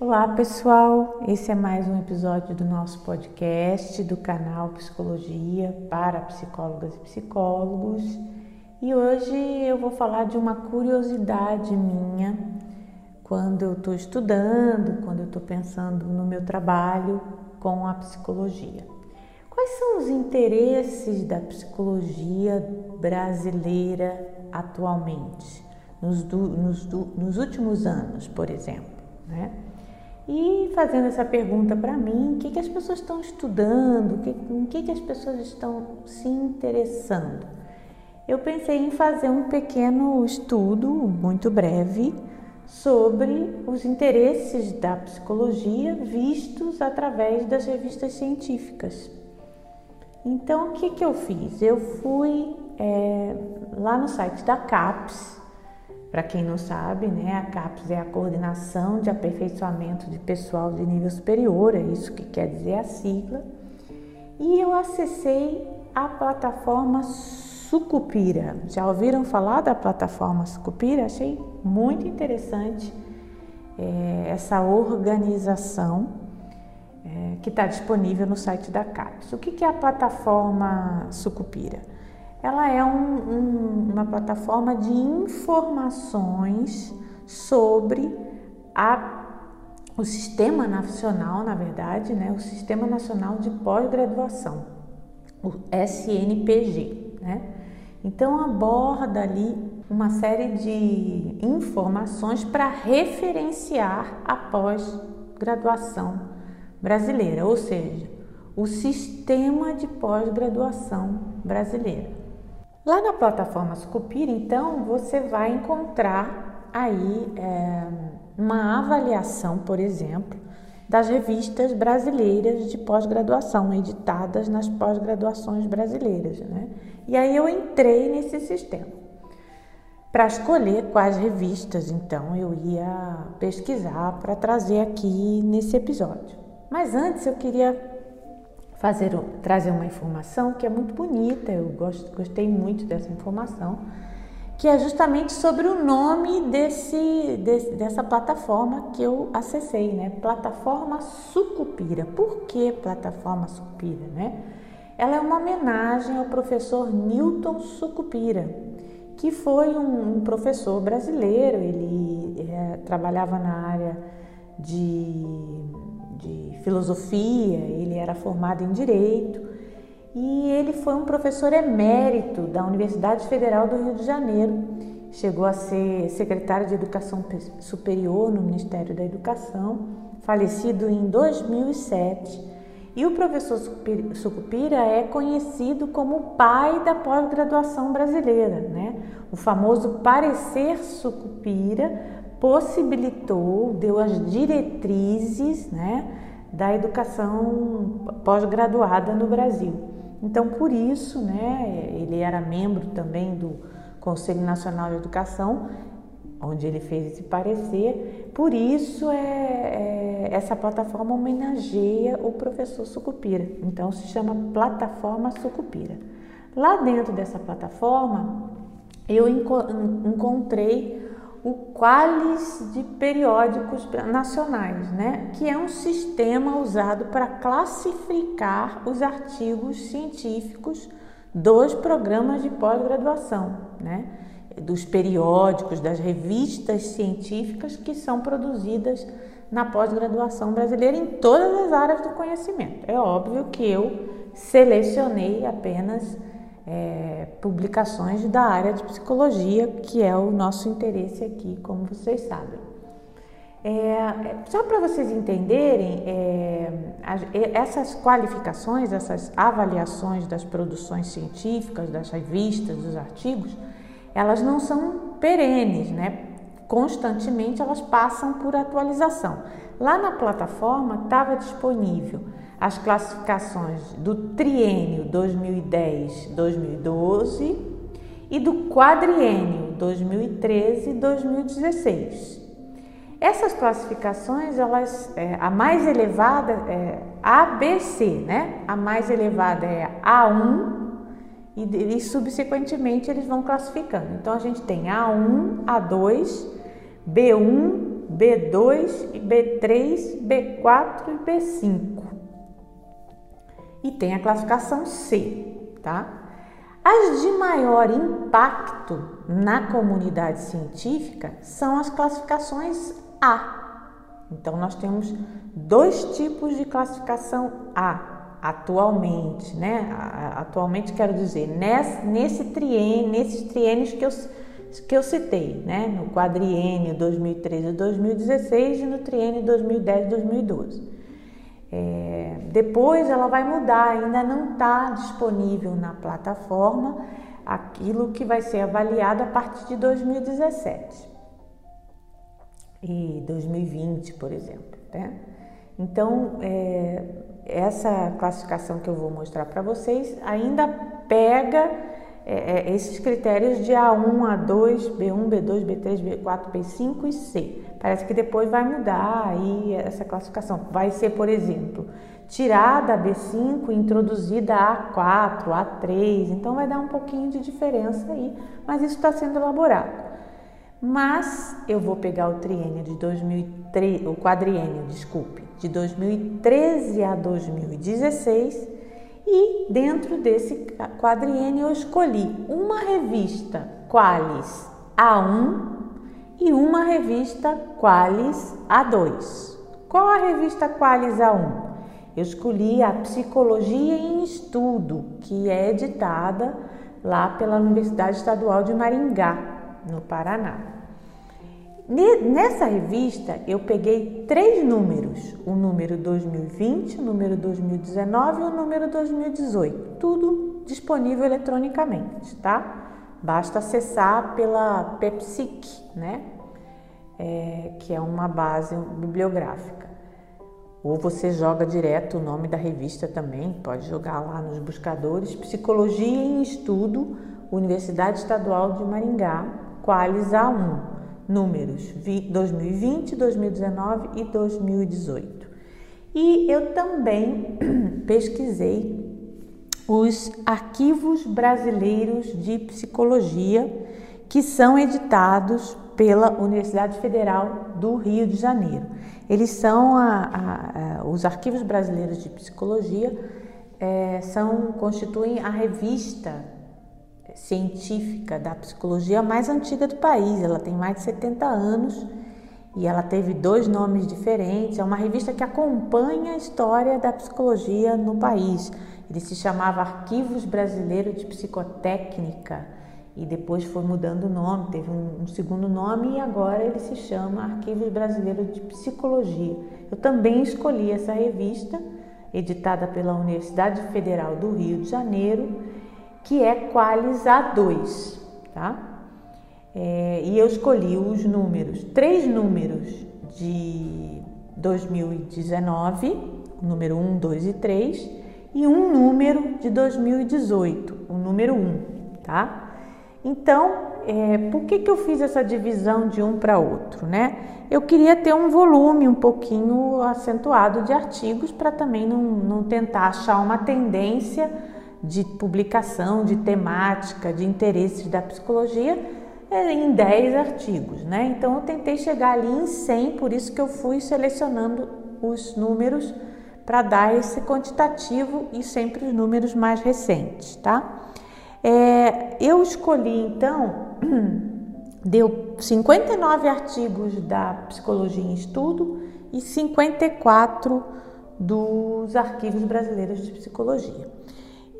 Olá pessoal, esse é mais um episódio do nosso podcast do canal Psicologia para Psicólogas e Psicólogos e hoje eu vou falar de uma curiosidade minha quando eu estou estudando, quando eu estou pensando no meu trabalho com a psicologia. Quais são os interesses da psicologia brasileira atualmente, nos, nos, nos últimos anos, por exemplo? Né? E fazendo essa pergunta para mim, o que, que as pessoas estão estudando, que, em que, que as pessoas estão se interessando? Eu pensei em fazer um pequeno estudo, muito breve, sobre os interesses da psicologia vistos através das revistas científicas. Então, o que, que eu fiz? Eu fui é, lá no site da CAPES, para quem não sabe, né, a CAPES é a Coordenação de Aperfeiçoamento de Pessoal de Nível Superior, é isso que quer dizer a sigla. E eu acessei a plataforma Sucupira. Já ouviram falar da plataforma Sucupira? Achei muito interessante é, essa organização é, que está disponível no site da CAPES. O que, que é a plataforma Sucupira? Ela é um, um, uma plataforma de informações sobre a, o Sistema Nacional, na verdade, né, o Sistema Nacional de Pós-Graduação, o SNPG. Né? Então, aborda ali uma série de informações para referenciar a pós-graduação brasileira, ou seja, o sistema de pós-graduação brasileira. Lá na plataforma Sucupira, então, você vai encontrar aí é, uma avaliação, por exemplo, das revistas brasileiras de pós-graduação, editadas nas pós-graduações brasileiras. Né? E aí eu entrei nesse sistema. Para escolher quais revistas, então, eu ia pesquisar para trazer aqui nesse episódio. Mas antes eu queria fazer, trazer uma informação que é muito bonita, eu gosto, gostei muito dessa informação, que é justamente sobre o nome desse, desse, dessa plataforma que eu acessei, né? Plataforma Sucupira. Por que plataforma Sucupira, né? Ela é uma homenagem ao professor Newton Sucupira, que foi um, um professor brasileiro, ele é, trabalhava na área de de filosofia, ele era formado em direito e ele foi um professor emérito da Universidade Federal do Rio de Janeiro. Chegou a ser secretário de Educação Superior no Ministério da Educação, falecido em 2007. E o professor Sucupira é conhecido como o pai da pós-graduação brasileira, né? O famoso parecer Sucupira possibilitou, deu as diretrizes né, da educação pós-graduada no Brasil. Então, por isso, né, ele era membro também do Conselho Nacional de Educação, onde ele fez esse parecer. Por isso, é, é, essa plataforma homenageia o professor Sucupira. Então, se chama Plataforma Sucupira. Lá dentro dessa plataforma, eu encontrei o Qualis de Periódicos Nacionais, né? que é um sistema usado para classificar os artigos científicos dos programas de pós-graduação, né? dos periódicos, das revistas científicas que são produzidas na pós-graduação brasileira em todas as áreas do conhecimento. É óbvio que eu selecionei apenas é, publicações da área de psicologia, que é o nosso interesse aqui, como vocês sabem. É, só para vocês entenderem, é, essas qualificações, essas avaliações das produções científicas, das revistas, dos artigos, elas não são perenes, né? Constantemente elas passam por atualização. Lá na plataforma estava disponível as classificações do triênio 2010-2012 e do quadriênio 2013-2016. Essas classificações, elas, é, a mais elevada é ABC, né? A mais elevada é A1 e, e subsequentemente eles vão classificando. Então a gente tem A1, A2, B1, B2, B3, B4 e B5. E tem a classificação C, tá? As de maior impacto na comunidade científica são as classificações A. Então, nós temos dois tipos de classificação A atualmente, né? Atualmente quero dizer, nesse, nesse triênio, nesses triênios que eu, que eu citei, né? No quadriênio 2013 2016 e no triênio 2010 2012. É, depois ela vai mudar, ainda não está disponível na plataforma aquilo que vai ser avaliado a partir de 2017 e 2020, por exemplo. Né? Então, é, essa classificação que eu vou mostrar para vocês ainda pega é, é, esses critérios de A1, A2, B1, B2, B3, B4, B5 e C. Parece que depois vai mudar aí essa classificação. Vai ser, por exemplo, tirada a B5 e introduzida a A4, A3. Então vai dar um pouquinho de diferença aí, mas isso está sendo elaborado. Mas eu vou pegar o triênio de 2013, o quadriênio, desculpe, de 2013 a 2016 e dentro desse quadriênio eu escolhi uma revista Qualis A1 e uma revista Qualis A2. Qual a revista Qualis A1? Eu escolhi a Psicologia em Estudo, que é editada lá pela Universidade Estadual de Maringá, no Paraná. Nessa revista eu peguei três números: o número 2020, o número 2019 e o número 2018. Tudo disponível eletronicamente, tá? Basta acessar pela Pepsic, né? É, que é uma base bibliográfica. Ou você joga direto o nome da revista também, pode jogar lá nos buscadores Psicologia em Estudo, Universidade Estadual de Maringá, Qualis A1 números 2020, 2019 e 2018. E eu também pesquisei os arquivos brasileiros de psicologia que são editados pela Universidade Federal do Rio de Janeiro. Eles são a, a, a, os arquivos brasileiros de psicologia é, são constituem a revista científica da psicologia mais antiga do país. Ela tem mais de 70 anos e ela teve dois nomes diferentes. É uma revista que acompanha a história da psicologia no país. Ele se chamava Arquivos Brasileiros de Psicotécnica e depois foi mudando o nome, teve um, um, segundo nome e agora ele se chama Arquivos Brasileiros de Psicologia. Eu também escolhi essa revista, editada pela Universidade Federal do Rio de Janeiro que é Qualis A2, tá? É, e eu escolhi os números, três números de 2019, o número 1, 2 e 3, e um número de 2018, o número 1, tá? Então, é, por que, que eu fiz essa divisão de um para outro, né? Eu queria ter um volume um pouquinho acentuado de artigos para também não, não tentar achar uma tendência de publicação, de temática, de interesses da psicologia é, em 10 artigos, né? Então eu tentei chegar ali em 100, por isso que eu fui selecionando os números para dar esse quantitativo e sempre os números mais recentes, tá? É, eu escolhi então, deu 59 artigos da Psicologia em Estudo e 54 dos arquivos brasileiros de psicologia.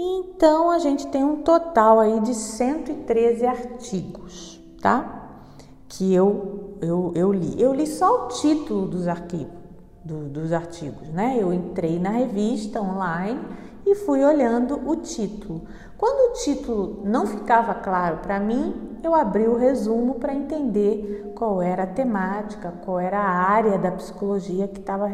Então a gente tem um total aí de 113 artigos, tá? Que eu, eu, eu li. Eu li só o título dos arquivos, do, dos artigos, né? Eu entrei na revista online e fui olhando o título. Quando o título não ficava claro para mim, eu abri o resumo para entender qual era a temática, qual era a área da psicologia que estava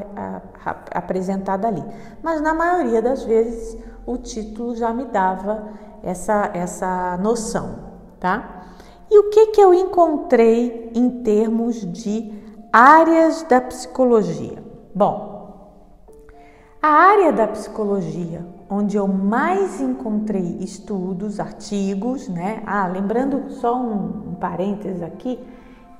apresentada ali. Mas na maioria das vezes o título já me dava essa, essa noção, tá? E o que, que eu encontrei em termos de áreas da psicologia? Bom, a área da psicologia onde eu mais encontrei estudos, artigos, né? Ah, lembrando só um, um parênteses aqui,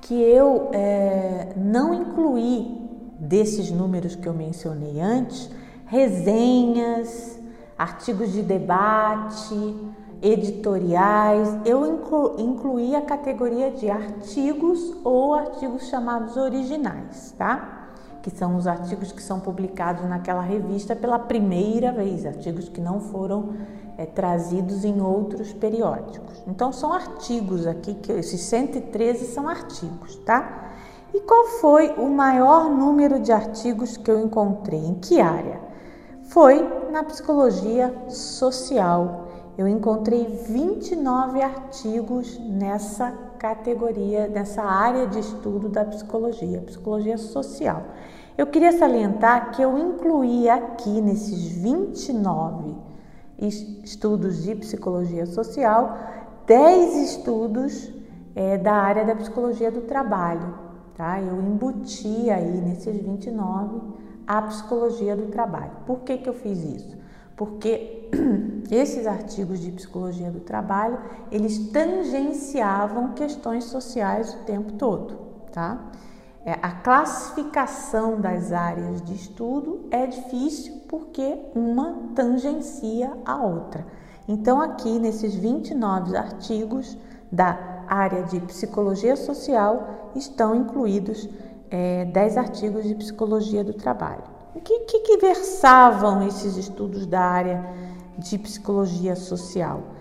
que eu é, não incluí desses números que eu mencionei antes resenhas, artigos de debate, editoriais. Eu inclu, incluí a categoria de artigos ou artigos chamados originais, tá? Que são os artigos que são publicados naquela revista pela primeira vez, artigos que não foram é, trazidos em outros periódicos. Então, são artigos aqui, que esses 113 são artigos, tá? E qual foi o maior número de artigos que eu encontrei? Em que área? Foi na psicologia social. Eu encontrei 29 artigos nessa categoria, nessa área de estudo da psicologia, psicologia social. Eu queria salientar que eu incluí aqui nesses 29 estudos de psicologia social, 10 estudos é, da área da psicologia do trabalho. Tá? Eu embuti aí nesses 29 a psicologia do trabalho. Por que, que eu fiz isso? Porque esses artigos de psicologia do trabalho, eles tangenciavam questões sociais o tempo todo, tá? É, a classificação das áreas de estudo é difícil porque uma tangencia a outra. Então, aqui nesses 29 artigos da área de psicologia social estão incluídos é, 10 artigos de psicologia do trabalho. O que, que, que versavam esses estudos da área de psicologia social?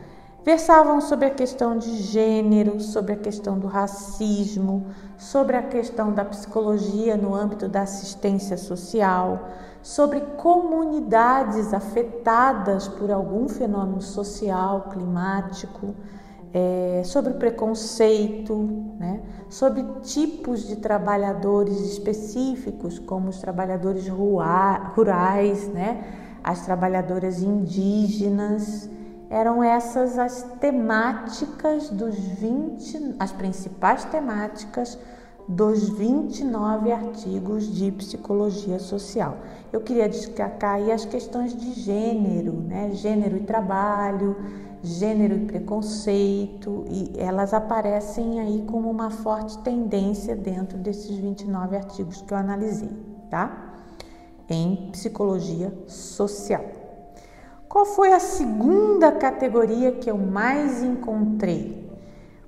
versavam sobre a questão de gênero, sobre a questão do racismo, sobre a questão da psicologia no âmbito da assistência social, sobre comunidades afetadas por algum fenômeno social, climático, é, sobre preconceito, né? sobre tipos de trabalhadores específicos, como os trabalhadores rurais, né? as trabalhadoras indígenas eram essas as temáticas dos 20, as principais temáticas dos 29 artigos de psicologia social. Eu queria destacar aí as questões de gênero, né? Gênero e trabalho, gênero e preconceito, e elas aparecem aí como uma forte tendência dentro desses 29 artigos que eu analisei, tá? Em psicologia social. Qual foi a segunda categoria que eu mais encontrei?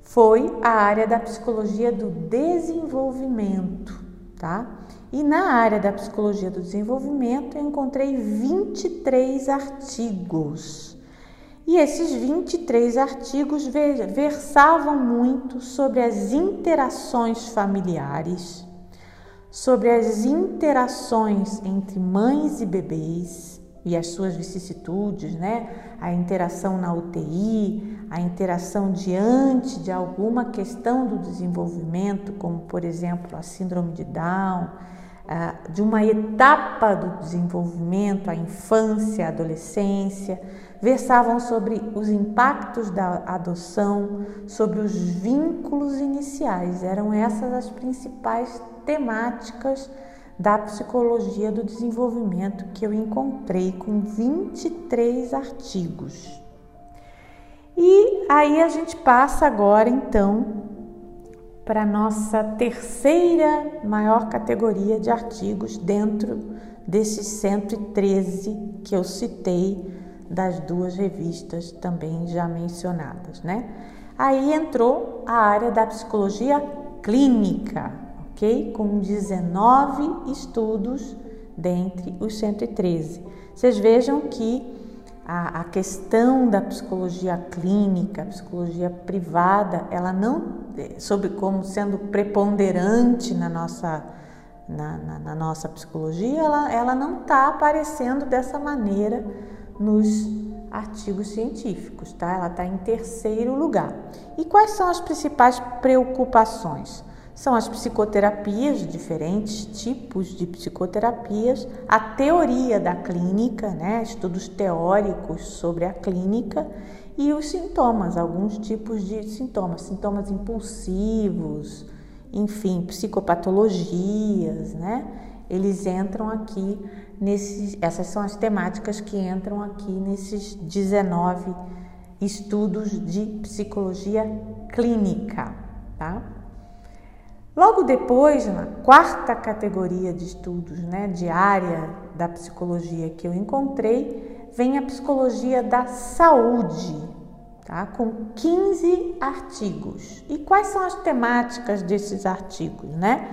Foi a área da psicologia do desenvolvimento, tá? E na área da psicologia do desenvolvimento eu encontrei 23 artigos. E esses 23 artigos versavam muito sobre as interações familiares, sobre as interações entre mães e bebês, e as suas vicissitudes, né? A interação na UTI, a interação diante de alguma questão do desenvolvimento, como por exemplo a síndrome de Down, de uma etapa do desenvolvimento, a infância, a adolescência, versavam sobre os impactos da adoção, sobre os vínculos iniciais. Eram essas as principais temáticas da psicologia do desenvolvimento que eu encontrei com 23 artigos. E aí a gente passa agora então para nossa terceira maior categoria de artigos dentro desses 113 que eu citei das duas revistas também já mencionadas, né? Aí entrou a área da psicologia clínica, ok? Com 19 estudos dentre os 113. Vocês vejam que a, a questão da psicologia clínica, psicologia privada, ela não, sobre como sendo preponderante na nossa, na, na, na nossa psicologia, ela, ela não está aparecendo dessa maneira nos artigos científicos, tá? Ela está em terceiro lugar. E quais são as principais preocupações? são as psicoterapias, diferentes tipos de psicoterapias, a teoria da clínica, né, estudos teóricos sobre a clínica e os sintomas, alguns tipos de sintomas, sintomas impulsivos, enfim, psicopatologias, né? Eles entram aqui nesses, essas são as temáticas que entram aqui nesses 19 estudos de psicologia clínica, tá? Logo depois, na quarta categoria de estudos, né, de área da psicologia que eu encontrei, vem a psicologia da saúde, tá? com 15 artigos. E quais são as temáticas desses artigos, né?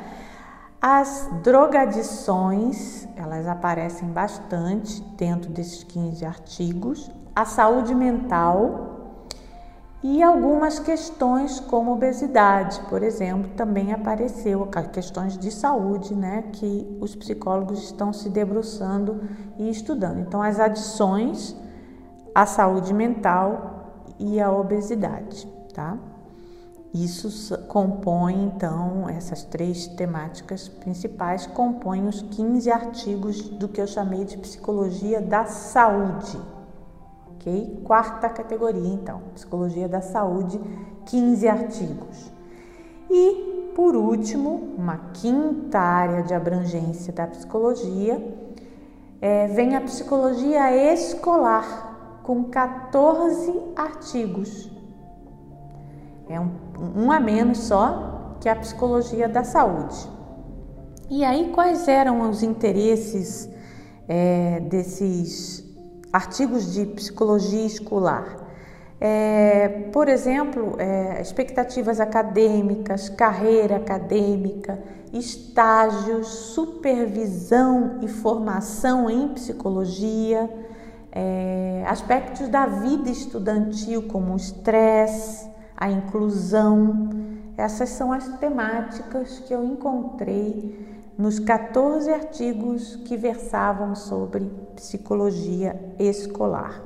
As drogadições, elas aparecem bastante dentro desses 15 artigos. A saúde mental, e algumas questões como obesidade, por exemplo, também apareceu, questões de saúde, né, que os psicólogos estão se debruçando e estudando. Então, as adições, a saúde mental e a obesidade, tá? Isso compõe, então, essas três temáticas principais compõem os 15 artigos do que eu chamei de psicologia da saúde ok? Quarta categoria, então, Psicologia da Saúde, 15 artigos. E, por último, uma quinta área de abrangência da psicologia, é, vem a psicologia escolar, com 14 artigos. É um, um a menos só que a psicologia da saúde. E aí, quais eram os interesses é, desses artigos de psicologia escolar. É, por exemplo, é, expectativas acadêmicas, carreira acadêmica, estágios, supervisão e formação em psicologia, é, aspectos da vida estudantil como o estresse, a inclusão. Essas são as temáticas que eu encontrei nos 14 artigos que versavam sobre psicologia escolar.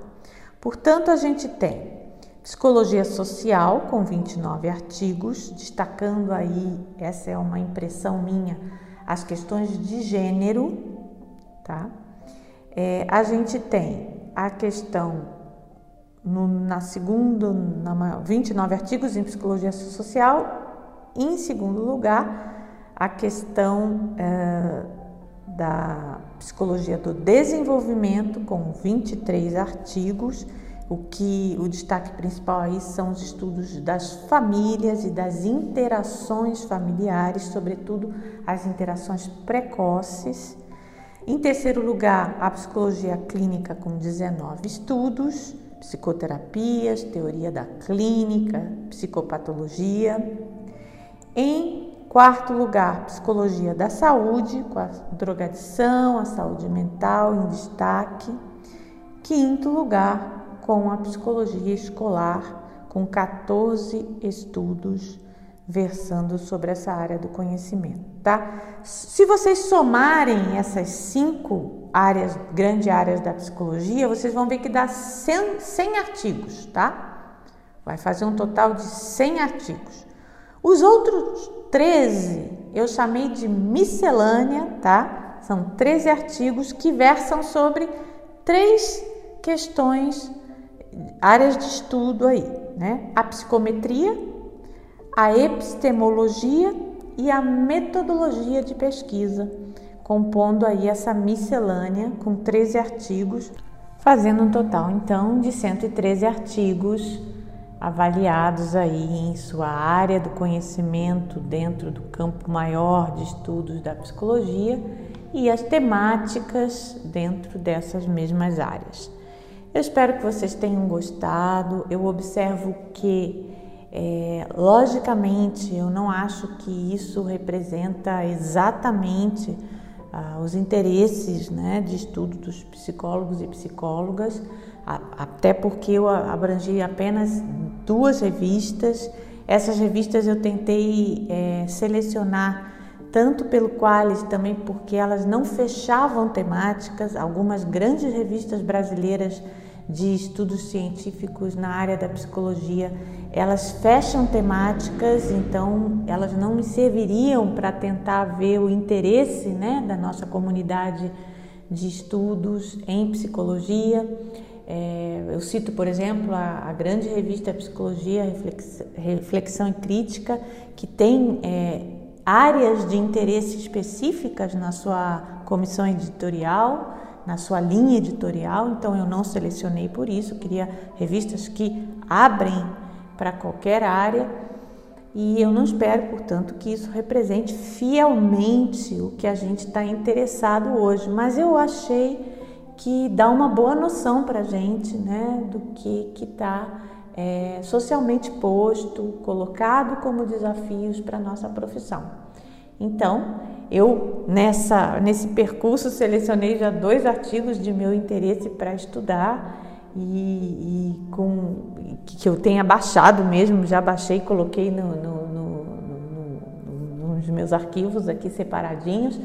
Portanto, a gente tem psicologia social com 29 artigos, destacando aí, essa é uma impressão minha, as questões de gênero, tá? É, a gente tem a questão no, na segunda, na, 29 artigos em psicologia social, em segundo lugar, a questão é, da psicologia do desenvolvimento, com 23 artigos. O que o destaque principal aí são os estudos das famílias e das interações familiares, sobretudo as interações precoces. Em terceiro lugar, a psicologia clínica com 19 estudos, psicoterapias, teoria da clínica, psicopatologia. Em Quarto lugar, psicologia da saúde, com a drogadição, a saúde mental em destaque. Quinto lugar, com a psicologia escolar, com 14 estudos versando sobre essa área do conhecimento, tá? Se vocês somarem essas cinco áreas, grandes áreas da psicologia, vocês vão ver que dá 100, 100 artigos, tá? Vai fazer um total de 100 artigos. Os outros 13 eu chamei de miscelânea, tá? São 13 artigos que versam sobre três questões, áreas de estudo aí, né? A psicometria, a epistemologia e a metodologia de pesquisa, compondo aí essa miscelânea com 13 artigos, fazendo um total então de 113 artigos avaliados aí em sua área do conhecimento dentro do campo maior de estudos da psicologia e as temáticas dentro dessas mesmas áreas. Eu espero que vocês tenham gostado. Eu observo que, é, logicamente, eu não acho que isso representa exatamente ah, os interesses né, de estudo dos psicólogos e psicólogas, até porque eu abrangi apenas duas revistas. Essas revistas eu tentei é, selecionar tanto pelo Qualis, também porque elas não fechavam temáticas. Algumas grandes revistas brasileiras de estudos científicos na área da psicologia, elas fecham temáticas, então elas não me serviriam para tentar ver o interesse né, da nossa comunidade de estudos em psicologia. É, eu cito, por exemplo, a, a grande revista Psicologia, Reflex, Reflexão e Crítica, que tem é, áreas de interesse específicas na sua comissão editorial, na sua linha editorial, então eu não selecionei por isso, queria revistas que abrem para qualquer área. e eu não espero, portanto, que isso represente fielmente o que a gente está interessado hoje, mas eu achei que dá uma boa noção para a gente né, do que está é, socialmente posto, colocado como desafios para a nossa profissão. Então, eu nessa, nesse percurso selecionei já dois artigos de meu interesse para estudar e, e, com que eu tenha baixado mesmo, já baixei coloquei no, no, no, nos meus arquivos aqui separadinhos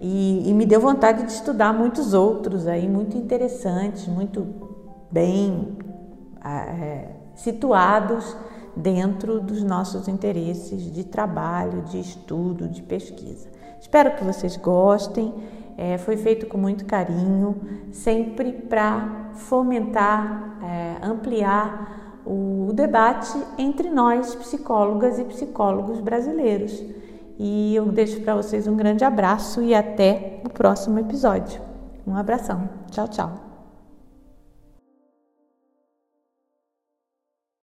e, e, me deu vontade de estudar muitos outros aí muito interessantes, muito bem é, situados dentro dos nossos interesses de trabalho, de estudo, de pesquisa. Espero que vocês gostem. É, foi feito com muito carinho, sempre para fomentar, é, ampliar o debate entre nós, psicólogas e psicólogos brasileiros. E eu deixo para vocês um grande abraço e até o próximo episódio. Um abração. Tchau, tchau.